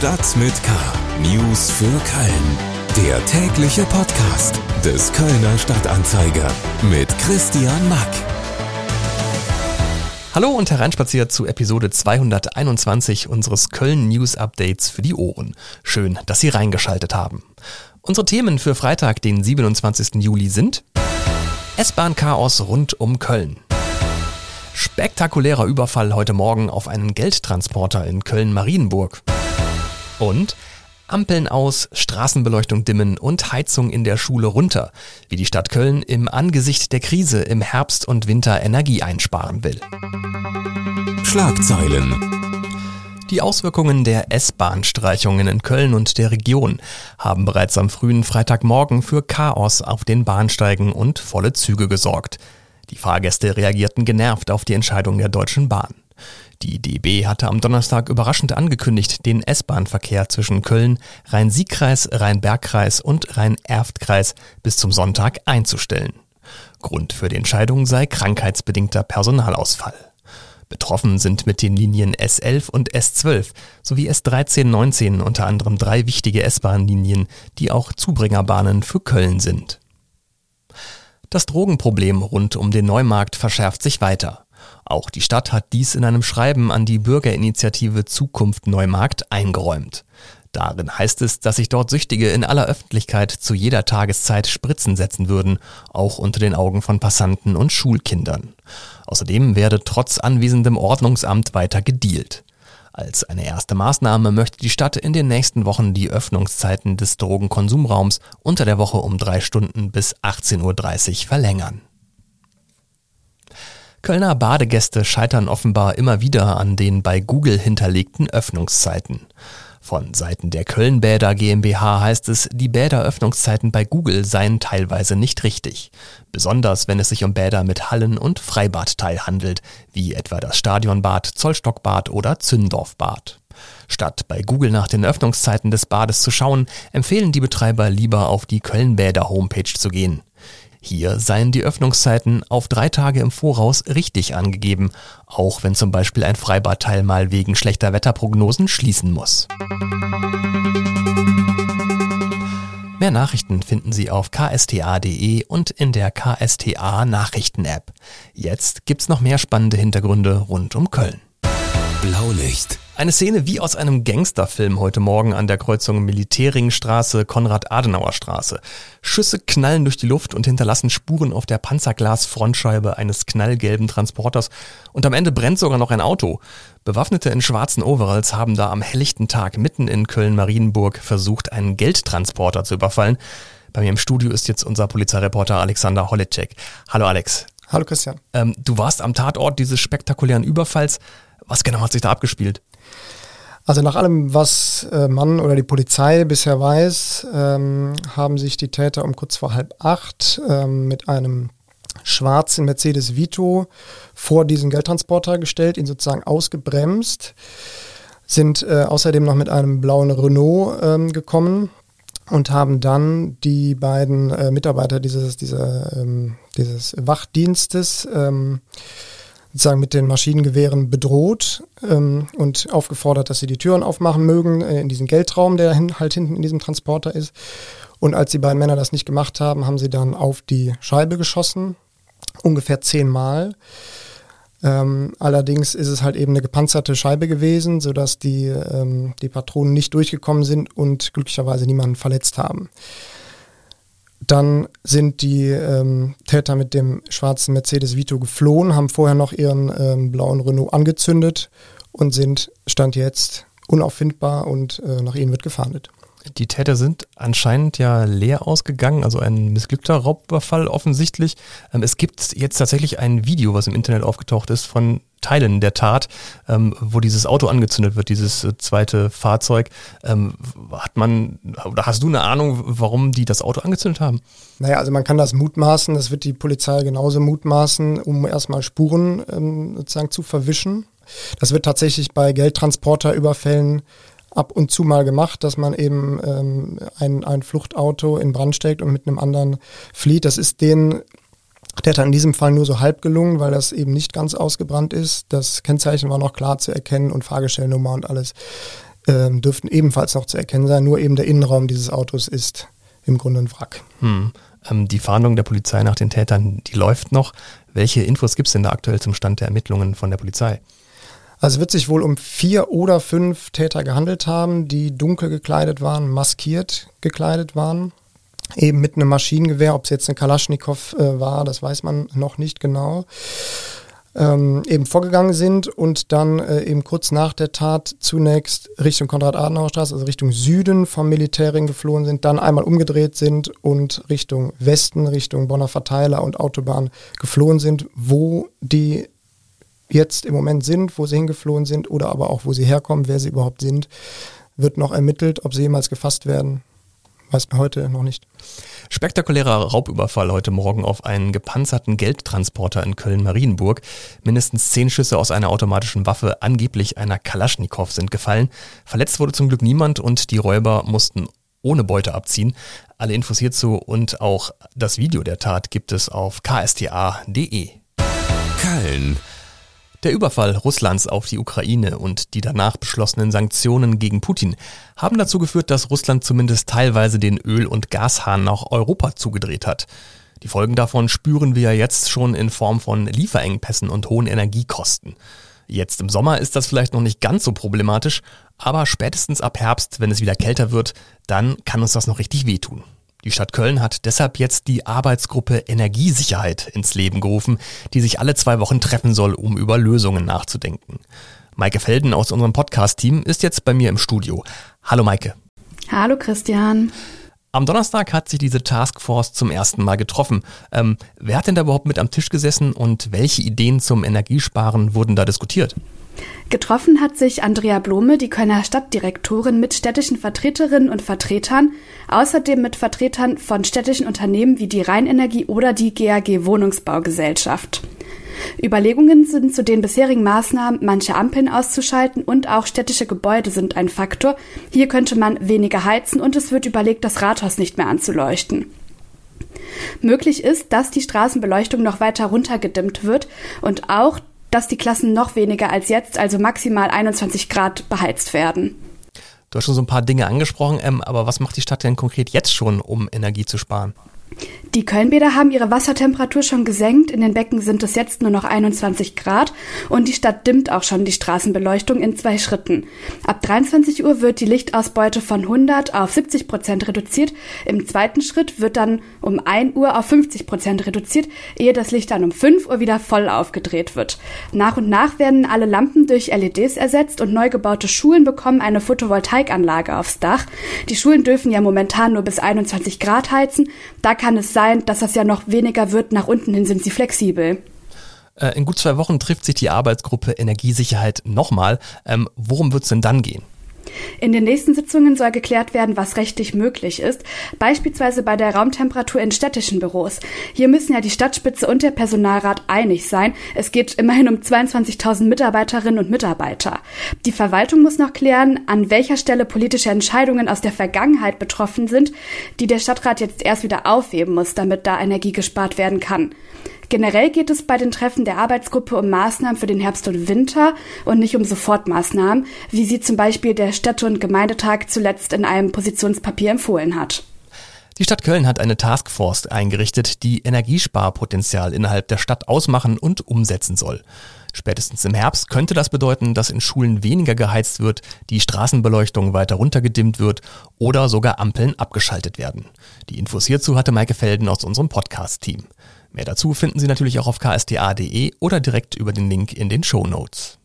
Stadt mit K. News für Köln. Der tägliche Podcast des Kölner Stadtanzeiger mit Christian Mack. Hallo und hereinspaziert zu Episode 221 unseres Köln News Updates für die Ohren. Schön, dass Sie reingeschaltet haben. Unsere Themen für Freitag, den 27. Juli sind S-Bahn-Chaos rund um Köln. Spektakulärer Überfall heute Morgen auf einen Geldtransporter in Köln-Marienburg. Und Ampeln aus, Straßenbeleuchtung dimmen und Heizung in der Schule runter, wie die Stadt Köln im Angesicht der Krise im Herbst und Winter Energie einsparen will. Schlagzeilen. Die Auswirkungen der S-Bahn-Streichungen in Köln und der Region haben bereits am frühen Freitagmorgen für Chaos auf den Bahnsteigen und volle Züge gesorgt. Die Fahrgäste reagierten genervt auf die Entscheidung der Deutschen Bahn. Die DB hatte am Donnerstag überraschend angekündigt, den S-Bahn-Verkehr zwischen Köln, Rhein-Sieg-Kreis, Rhein-Berg-Kreis und Rhein-Erft-Kreis bis zum Sonntag einzustellen. Grund für die Entscheidung sei krankheitsbedingter Personalausfall. Betroffen sind mit den Linien S11 und S12 sowie S13, 19 unter anderem drei wichtige S-Bahn-Linien, die auch Zubringerbahnen für Köln sind. Das Drogenproblem rund um den Neumarkt verschärft sich weiter. Auch die Stadt hat dies in einem Schreiben an die Bürgerinitiative Zukunft Neumarkt eingeräumt. Darin heißt es, dass sich dort Süchtige in aller Öffentlichkeit zu jeder Tageszeit Spritzen setzen würden, auch unter den Augen von Passanten und Schulkindern. Außerdem werde trotz anwesendem Ordnungsamt weiter gedealt. Als eine erste Maßnahme möchte die Stadt in den nächsten Wochen die Öffnungszeiten des Drogenkonsumraums unter der Woche um drei Stunden bis 18.30 Uhr verlängern. Kölner Badegäste scheitern offenbar immer wieder an den bei Google hinterlegten Öffnungszeiten. Von Seiten der Kölnbäder GmbH heißt es, die Bäderöffnungszeiten bei Google seien teilweise nicht richtig. Besonders wenn es sich um Bäder mit Hallen- und Freibadteil handelt, wie etwa das Stadionbad, Zollstockbad oder Zündorfbad. Statt bei Google nach den Öffnungszeiten des Bades zu schauen, empfehlen die Betreiber lieber auf die Kölnbäder Homepage zu gehen. Hier seien die Öffnungszeiten auf drei Tage im Voraus richtig angegeben, auch wenn zum Beispiel ein Freibadteil mal wegen schlechter Wetterprognosen schließen muss. Mehr Nachrichten finden Sie auf ksta.de und in der KSTA Nachrichten App. Jetzt gibt's noch mehr spannende Hintergründe rund um Köln. Blaulicht. Eine Szene wie aus einem Gangsterfilm heute Morgen an der Kreuzung Militärringstraße, Konrad-Adenauer-Straße. Schüsse knallen durch die Luft und hinterlassen Spuren auf der Panzerglas-Frontscheibe eines knallgelben Transporters und am Ende brennt sogar noch ein Auto. Bewaffnete in schwarzen Overalls haben da am helllichten Tag mitten in Köln-Marienburg versucht, einen Geldtransporter zu überfallen. Bei mir im Studio ist jetzt unser Polizeireporter Alexander Holleczek. Hallo Alex. Hallo Christian. Ähm, du warst am Tatort dieses spektakulären Überfalls. Was genau hat sich da abgespielt? Also nach allem, was äh, man oder die Polizei bisher weiß, ähm, haben sich die Täter um kurz vor halb acht ähm, mit einem schwarzen Mercedes Vito vor diesen Geldtransporter gestellt, ihn sozusagen ausgebremst, sind äh, außerdem noch mit einem blauen Renault ähm, gekommen und haben dann die beiden äh, Mitarbeiter dieses, dieser, ähm, dieses Wachdienstes ähm, sozusagen mit den Maschinengewehren bedroht ähm, und aufgefordert, dass sie die Türen aufmachen mögen äh, in diesen Geldraum, der hin, halt hinten in diesem Transporter ist. Und als die beiden Männer das nicht gemacht haben, haben sie dann auf die Scheibe geschossen, ungefähr zehnmal. Ähm, allerdings ist es halt eben eine gepanzerte Scheibe gewesen, sodass die, ähm, die Patronen nicht durchgekommen sind und glücklicherweise niemanden verletzt haben. Dann sind die ähm, Täter mit dem schwarzen Mercedes Vito geflohen, haben vorher noch ihren ähm, blauen Renault angezündet und sind, stand jetzt, unauffindbar und äh, nach ihnen wird gefahndet. Die Täter sind anscheinend ja leer ausgegangen, also ein missglückter Raubüberfall offensichtlich. Ähm, es gibt jetzt tatsächlich ein Video, was im Internet aufgetaucht ist, von Teilen der Tat, ähm, wo dieses Auto angezündet wird, dieses äh, zweite Fahrzeug. Ähm, hat man, oder hast du eine Ahnung, warum die das Auto angezündet haben? Naja, also man kann das mutmaßen, das wird die Polizei genauso mutmaßen, um erstmal Spuren ähm, sozusagen zu verwischen. Das wird tatsächlich bei Geldtransporterüberfällen ab und zu mal gemacht, dass man eben ähm, ein, ein Fluchtauto in Brand steckt und mit einem anderen flieht. Das ist den der hat in diesem Fall nur so halb gelungen, weil das eben nicht ganz ausgebrannt ist. Das Kennzeichen war noch klar zu erkennen und Fahrgestellnummer und alles. äh, dürften ebenfalls noch zu erkennen sein. Nur eben der Innenraum dieses Autos ist im Grunde ein Wrack. Hm. Ähm, die Fahndung der Polizei nach den Tätern, die läuft noch. Welche Infos gibt es denn da aktuell zum Stand der Ermittlungen von der Polizei? Also es wird sich wohl um vier oder fünf Täter gehandelt haben, die dunkel gekleidet waren, maskiert gekleidet waren. Eben mit einem Maschinengewehr, ob es jetzt eine Kalaschnikow äh, war, das weiß man noch nicht genau. Ähm, eben vorgegangen sind und dann äh, eben kurz nach der Tat zunächst Richtung Konrad-Adenauer-Straße, also Richtung Süden vom Militärring geflohen sind, dann einmal umgedreht sind und Richtung Westen, Richtung Bonner Verteiler und Autobahn geflohen sind, wo die jetzt im Moment sind, wo sie hingeflohen sind oder aber auch wo sie herkommen, wer sie überhaupt sind, wird noch ermittelt. Ob sie jemals gefasst werden, weiß man heute noch nicht. Spektakulärer Raubüberfall heute Morgen auf einen gepanzerten Geldtransporter in Köln-Marienburg. Mindestens zehn Schüsse aus einer automatischen Waffe, angeblich einer Kalaschnikow, sind gefallen. Verletzt wurde zum Glück niemand und die Räuber mussten ohne Beute abziehen. Alle Infos hierzu und auch das Video der Tat gibt es auf ksta.de. Köln. Der Überfall Russlands auf die Ukraine und die danach beschlossenen Sanktionen gegen Putin haben dazu geführt, dass Russland zumindest teilweise den Öl- und Gashahn nach Europa zugedreht hat. Die Folgen davon spüren wir jetzt schon in Form von Lieferengpässen und hohen Energiekosten. Jetzt im Sommer ist das vielleicht noch nicht ganz so problematisch, aber spätestens ab Herbst, wenn es wieder kälter wird, dann kann uns das noch richtig wehtun. Die Stadt Köln hat deshalb jetzt die Arbeitsgruppe Energiesicherheit ins Leben gerufen, die sich alle zwei Wochen treffen soll, um über Lösungen nachzudenken. Maike Felden aus unserem Podcast-Team ist jetzt bei mir im Studio. Hallo Maike. Hallo Christian. Am Donnerstag hat sich diese Taskforce zum ersten Mal getroffen. Ähm, wer hat denn da überhaupt mit am Tisch gesessen und welche Ideen zum Energiesparen wurden da diskutiert? Getroffen hat sich Andrea Blome, die Kölner Stadtdirektorin, mit städtischen Vertreterinnen und Vertretern, außerdem mit Vertretern von städtischen Unternehmen wie die Rheinenergie oder die GAG Wohnungsbaugesellschaft. Überlegungen sind zu den bisherigen Maßnahmen, manche Ampeln auszuschalten und auch städtische Gebäude sind ein Faktor. Hier könnte man weniger heizen und es wird überlegt, das Rathaus nicht mehr anzuleuchten. Möglich ist, dass die Straßenbeleuchtung noch weiter runtergedimmt wird und auch dass die Klassen noch weniger als jetzt, also maximal 21 Grad, beheizt werden. Du hast schon so ein paar Dinge angesprochen, ähm, aber was macht die Stadt denn konkret jetzt schon, um Energie zu sparen? Die Kölnbäder haben ihre Wassertemperatur schon gesenkt. In den Becken sind es jetzt nur noch 21 Grad und die Stadt dimmt auch schon die Straßenbeleuchtung in zwei Schritten. Ab 23 Uhr wird die Lichtausbeute von 100 auf 70 Prozent reduziert. Im zweiten Schritt wird dann um 1 Uhr auf 50 Prozent reduziert, ehe das Licht dann um 5 Uhr wieder voll aufgedreht wird. Nach und nach werden alle Lampen durch LEDs ersetzt und neu gebaute Schulen bekommen eine Photovoltaikanlage aufs Dach. Die Schulen dürfen ja momentan nur bis 21 Grad heizen. Da kann es sein, dass das ja noch weniger wird. Nach unten hin sind sie flexibel. Äh, in gut zwei Wochen trifft sich die Arbeitsgruppe Energiesicherheit nochmal. Ähm, worum wird es denn dann gehen? In den nächsten Sitzungen soll geklärt werden, was rechtlich möglich ist, beispielsweise bei der Raumtemperatur in städtischen Büros. Hier müssen ja die Stadtspitze und der Personalrat einig sein. Es geht immerhin um 22.000 Mitarbeiterinnen und Mitarbeiter. Die Verwaltung muss noch klären, an welcher Stelle politische Entscheidungen aus der Vergangenheit betroffen sind, die der Stadtrat jetzt erst wieder aufheben muss, damit da Energie gespart werden kann. Generell geht es bei den Treffen der Arbeitsgruppe um Maßnahmen für den Herbst und Winter und nicht um Sofortmaßnahmen, wie sie zum Beispiel der Städte- und Gemeindetag zuletzt in einem Positionspapier empfohlen hat. Die Stadt Köln hat eine Taskforce eingerichtet, die Energiesparpotenzial innerhalb der Stadt ausmachen und umsetzen soll. Spätestens im Herbst könnte das bedeuten, dass in Schulen weniger geheizt wird, die Straßenbeleuchtung weiter runtergedimmt wird oder sogar Ampeln abgeschaltet werden. Die Infos hierzu hatte Maike Felden aus unserem Podcast-Team. Mehr dazu finden Sie natürlich auch auf ksta.de oder direkt über den Link in den Show Notes.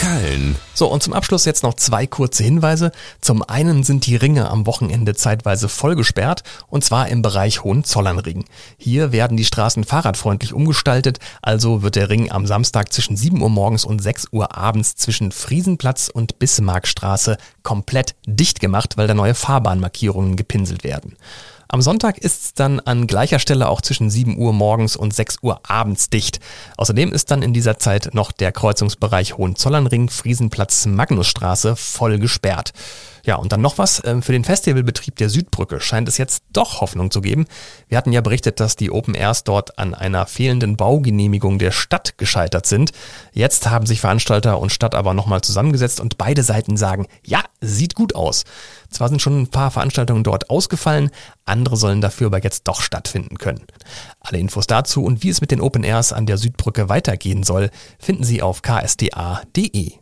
Köln. So, und zum Abschluss jetzt noch zwei kurze Hinweise. Zum einen sind die Ringe am Wochenende zeitweise voll gesperrt, und zwar im Bereich Hohenzollernring. Hier werden die Straßen fahrradfreundlich umgestaltet, also wird der Ring am Samstag zwischen 7 Uhr morgens und 6 Uhr abends zwischen Friesenplatz und Bismarckstraße komplett dicht gemacht, weil da neue Fahrbahnmarkierungen gepinselt werden. Am Sonntag ist es dann an gleicher Stelle auch zwischen 7 Uhr morgens und 6 Uhr abends dicht. Außerdem ist dann in dieser Zeit noch der Kreuzungsbereich Hohenzollernring, Friesenplatz, Magnusstraße voll gesperrt. Ja, und dann noch was. Ähm, für den Festivalbetrieb der Südbrücke scheint es jetzt doch Hoffnung zu geben. Wir hatten ja berichtet, dass die Open Airs dort an einer fehlenden Baugenehmigung der Stadt gescheitert sind. Jetzt haben sich Veranstalter und Stadt aber nochmal zusammengesetzt und beide Seiten sagen, ja, sieht gut aus. Zwar sind schon ein paar Veranstaltungen dort ausgefallen, andere sollen dafür aber jetzt doch stattfinden können. Alle Infos dazu und wie es mit den Open Airs an der Südbrücke weitergehen soll, finden Sie auf ksda.de.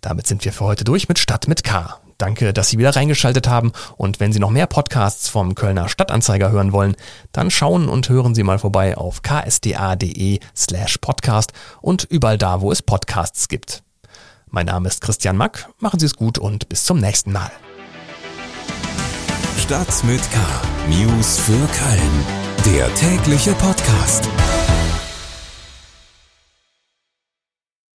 Damit sind wir für heute durch mit Stadt mit K. Danke, dass Sie wieder reingeschaltet haben und wenn Sie noch mehr Podcasts vom Kölner Stadtanzeiger hören wollen, dann schauen und hören Sie mal vorbei auf ksda.de slash podcast und überall da, wo es Podcasts gibt. Mein Name ist Christian Mack, machen Sie es gut und bis zum nächsten Mal. Stadt mit K. News für Köln. Der tägliche Podcast.